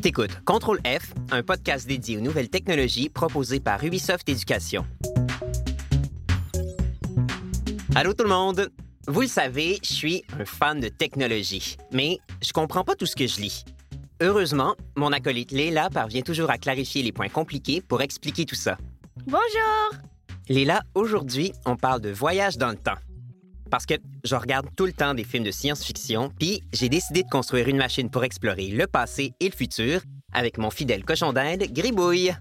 T'écoutes Contrôle F, un podcast dédié aux nouvelles technologies proposé par Ubisoft Éducation. Allô tout le monde! Vous le savez, je suis un fan de technologie, mais je comprends pas tout ce que je lis. Heureusement, mon acolyte Léla parvient toujours à clarifier les points compliqués pour expliquer tout ça. Bonjour! Léla, aujourd'hui, on parle de voyage dans le temps. Parce que je regarde tout le temps des films de science-fiction, puis j'ai décidé de construire une machine pour explorer le passé et le futur avec mon fidèle cochon d'Inde, Gribouille.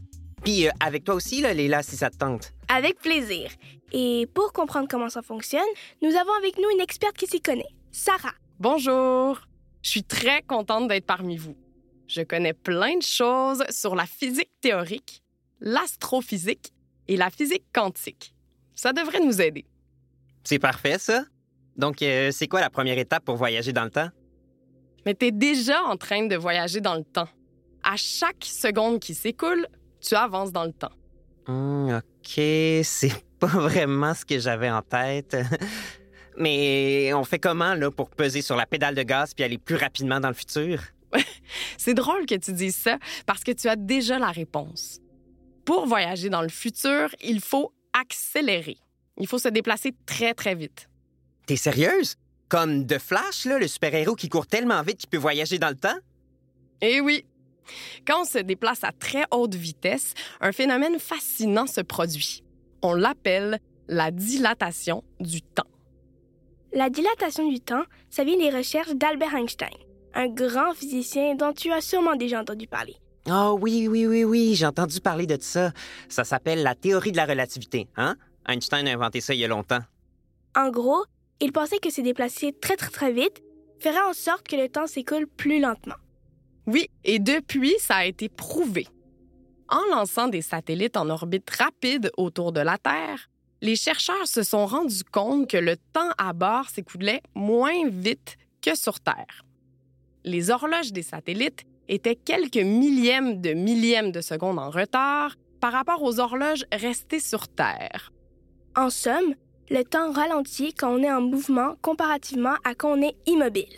Puis euh, avec toi aussi, là, Léla, si ça te tente. Avec plaisir. Et pour comprendre comment ça fonctionne, nous avons avec nous une experte qui s'y connaît, Sarah. Bonjour. Je suis très contente d'être parmi vous. Je connais plein de choses sur la physique théorique, l'astrophysique et la physique quantique. Ça devrait nous aider. C'est parfait, ça. Donc, euh, c'est quoi la première étape pour voyager dans le temps? Mais tu es déjà en train de voyager dans le temps. À chaque seconde qui s'écoule, tu avances dans le temps. Hmm, OK, c'est pas vraiment ce que j'avais en tête. Mais on fait comment, là, pour peser sur la pédale de gaz puis aller plus rapidement dans le futur? C'est drôle que tu dises ça parce que tu as déjà la réponse. Pour voyager dans le futur, il faut accélérer. Il faut se déplacer très, très vite. T'es sérieuse? Comme The Flash, là, le super-héros qui court tellement vite qu'il peut voyager dans le temps? Eh oui! Quand on se déplace à très haute vitesse, un phénomène fascinant se produit. On l'appelle la dilatation du temps. La dilatation du temps, ça vient des recherches d'Albert Einstein, un grand physicien dont tu as sûrement déjà entendu parler. Ah oui, oui, oui, oui, j'ai entendu parler de ça. Ça s'appelle la théorie de la relativité, hein? Einstein a inventé ça il y a longtemps. En gros, il pensait que se déplacer très très très vite ferait en sorte que le temps s'écoule plus lentement. Oui, et depuis, ça a été prouvé. En lançant des satellites en orbite rapide autour de la Terre, les chercheurs se sont rendus compte que le temps à bord s'écoulait moins vite que sur Terre. Les horloges des satellites étaient quelques millièmes de millièmes de secondes en retard par rapport aux horloges restées sur Terre. En somme, le temps ralentit quand on est en mouvement comparativement à quand on est immobile.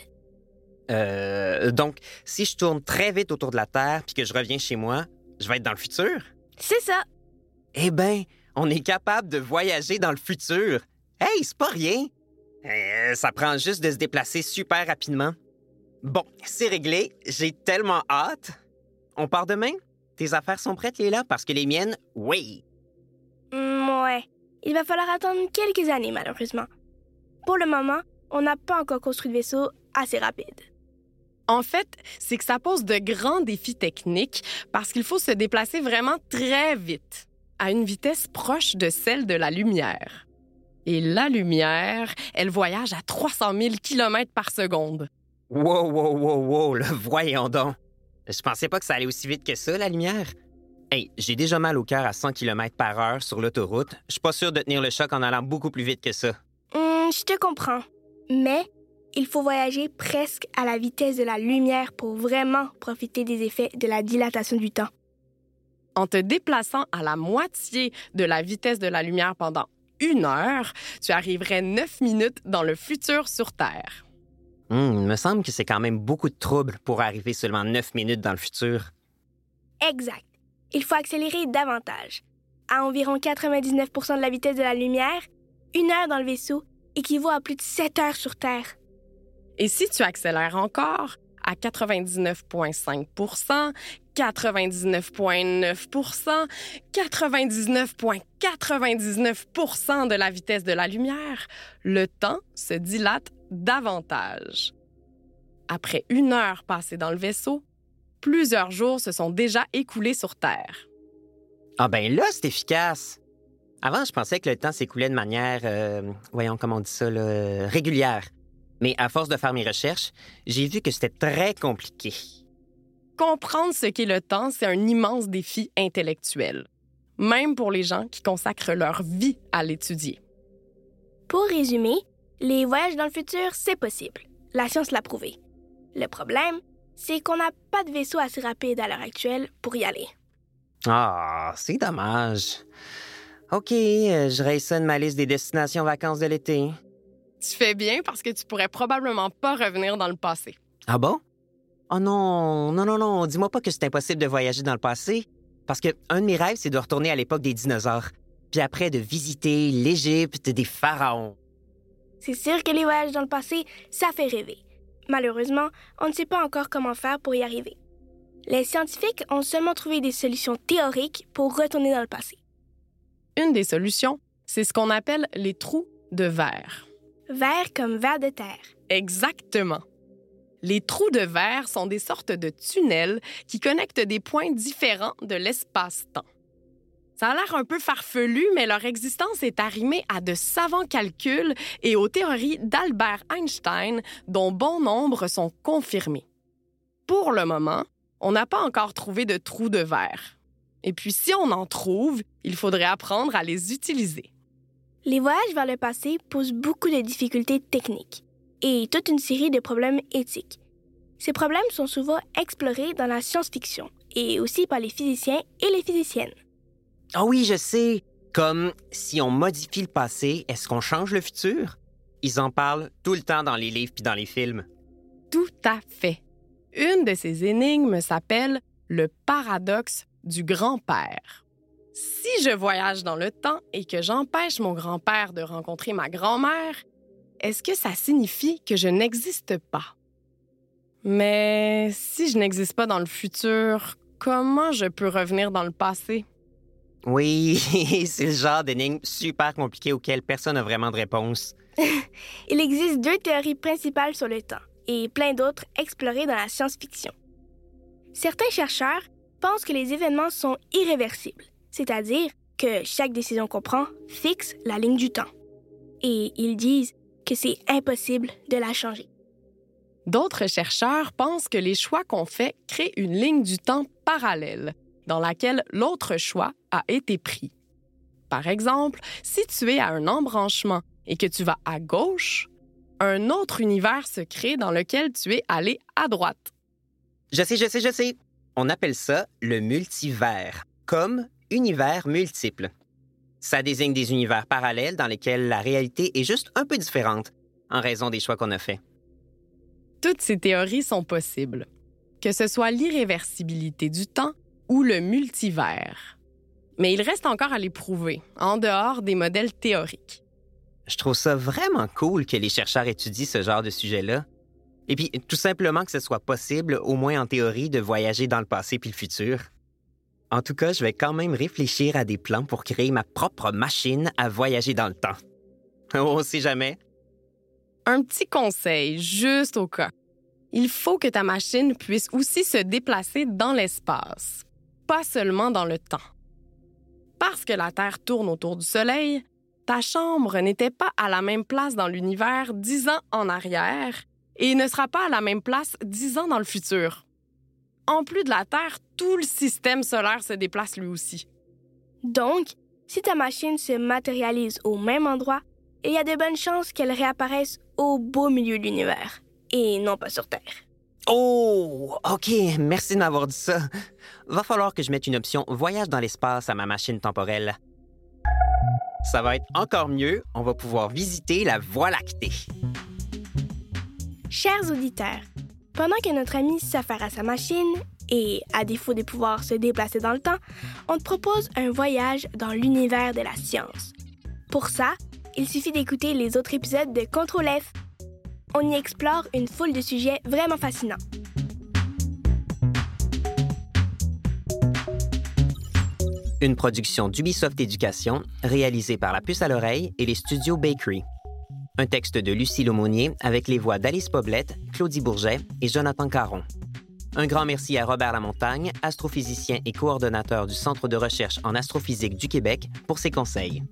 Euh, donc, si je tourne très vite autour de la Terre puis que je reviens chez moi, je vais être dans le futur? C'est ça. Eh bien, on est capable de voyager dans le futur. Hey, c'est pas rien. Euh, ça prend juste de se déplacer super rapidement. Bon, c'est réglé. J'ai tellement hâte. On part demain? Tes affaires sont prêtes, Léla? Parce que les miennes, oui. Mm, ouais. Il va falloir attendre quelques années, malheureusement. Pour le moment, on n'a pas encore construit de vaisseau assez rapide. En fait, c'est que ça pose de grands défis techniques parce qu'il faut se déplacer vraiment très vite, à une vitesse proche de celle de la lumière. Et la lumière, elle voyage à 300 000 km par seconde. Wow, wow, wow, wow, là, voyons donc. Je pensais pas que ça allait aussi vite que ça, la lumière. Hey, j'ai déjà mal au cœur à 100 km par heure sur l'autoroute. Je suis pas sûr de tenir le choc en allant beaucoup plus vite que ça. Hum, je te comprends. Mais il faut voyager presque à la vitesse de la lumière pour vraiment profiter des effets de la dilatation du temps. En te déplaçant à la moitié de la vitesse de la lumière pendant une heure, tu arriverais neuf minutes dans le futur sur Terre. Hum, il me semble que c'est quand même beaucoup de trouble pour arriver seulement neuf minutes dans le futur. Exact. Il faut accélérer davantage. À environ 99% de la vitesse de la lumière, une heure dans le vaisseau équivaut à plus de 7 heures sur Terre. Et si tu accélères encore à 99,5% 99,9% 99,99% de la vitesse de la lumière, le temps se dilate davantage. Après une heure passée dans le vaisseau, plusieurs jours se sont déjà écoulés sur Terre. Ah ben là, c'est efficace. Avant, je pensais que le temps s'écoulait de manière, euh, voyons comment on dit ça, là, régulière. Mais à force de faire mes recherches, j'ai vu que c'était très compliqué. Comprendre ce qu'est le temps, c'est un immense défi intellectuel, même pour les gens qui consacrent leur vie à l'étudier. Pour résumer, les voyages dans le futur, c'est possible. La science l'a prouvé. Le problème, c'est qu'on n'a pas de vaisseau assez rapide à l'heure actuelle pour y aller. Ah, c'est dommage. OK, euh, je raisonne ma liste des destinations vacances de l'été. Tu fais bien parce que tu pourrais probablement pas revenir dans le passé. Ah bon? Oh non, non, non, non, dis-moi pas que c'est impossible de voyager dans le passé. Parce que un de mes rêves, c'est de retourner à l'époque des dinosaures. Puis après, de visiter l'Égypte des pharaons. C'est sûr que les voyages dans le passé, ça fait rêver. Malheureusement, on ne sait pas encore comment faire pour y arriver. Les scientifiques ont seulement trouvé des solutions théoriques pour retourner dans le passé. Une des solutions, c'est ce qu'on appelle les trous de verre. Verre comme verre de terre. Exactement. Les trous de verre sont des sortes de tunnels qui connectent des points différents de l'espace-temps. Ça a l'air un peu farfelu, mais leur existence est arrimée à de savants calculs et aux théories d'Albert Einstein, dont bon nombre sont confirmés. Pour le moment, on n'a pas encore trouvé de trous de verre. Et puis si on en trouve, il faudrait apprendre à les utiliser. Les voyages vers le passé posent beaucoup de difficultés techniques et toute une série de problèmes éthiques. Ces problèmes sont souvent explorés dans la science-fiction et aussi par les physiciens et les physiciennes. Ah oui, je sais. Comme si on modifie le passé, est-ce qu'on change le futur? Ils en parlent tout le temps dans les livres puis dans les films. Tout à fait. Une de ces énigmes s'appelle le paradoxe du grand-père. Si je voyage dans le temps et que j'empêche mon grand-père de rencontrer ma grand-mère, est-ce que ça signifie que je n'existe pas? Mais si je n'existe pas dans le futur, comment je peux revenir dans le passé? Oui, c'est le genre d'énigme super compliqué auquel personne n'a vraiment de réponse. Il existe deux théories principales sur le temps et plein d'autres explorées dans la science-fiction. Certains chercheurs pensent que les événements sont irréversibles, c'est-à-dire que chaque décision qu'on prend fixe la ligne du temps. Et ils disent que c'est impossible de la changer. D'autres chercheurs pensent que les choix qu'on fait créent une ligne du temps parallèle, dans laquelle l'autre choix a été pris. Par exemple, si tu es à un embranchement et que tu vas à gauche, un autre univers se crée dans lequel tu es allé à droite. Je sais, je sais, je sais. On appelle ça le multivers, comme univers multiple. Ça désigne des univers parallèles dans lesquels la réalité est juste un peu différente en raison des choix qu'on a faits. Toutes ces théories sont possibles, que ce soit l'irréversibilité du temps ou le multivers. Mais il reste encore à les prouver, en dehors des modèles théoriques. Je trouve ça vraiment cool que les chercheurs étudient ce genre de sujet-là et puis, tout simplement que ce soit possible, au moins en théorie, de voyager dans le passé puis le futur. En tout cas, je vais quand même réfléchir à des plans pour créer ma propre machine à voyager dans le temps. On sait jamais. Un petit conseil, juste au cas. Il faut que ta machine puisse aussi se déplacer dans l'espace, pas seulement dans le temps. Parce que la Terre tourne autour du Soleil, ta chambre n'était pas à la même place dans l'univers dix ans en arrière et ne sera pas à la même place dix ans dans le futur. En plus de la Terre, tout le système solaire se déplace lui aussi. Donc, si ta machine se matérialise au même endroit, il y a de bonnes chances qu'elle réapparaisse au beau milieu de l'univers, et non pas sur Terre. Oh, OK, merci de dit ça. Va falloir que je mette une option voyage dans l'espace à ma machine temporelle. Ça va être encore mieux, on va pouvoir visiter la Voie lactée. Chers auditeurs, pendant que notre ami s'affaire à sa machine, et à défaut de pouvoir se déplacer dans le temps, on te propose un voyage dans l'univers de la science. Pour ça, il suffit d'écouter les autres épisodes de Contrôle F. On y explore une foule de sujets vraiment fascinants. Une production d'Ubisoft Éducation, réalisée par la puce à l'oreille et les studios Bakery. Un texte de Lucie Laumonier avec les voix d'Alice Poblette, Claudie Bourget et Jonathan Caron. Un grand merci à Robert Lamontagne, astrophysicien et coordonnateur du Centre de recherche en astrophysique du Québec, pour ses conseils.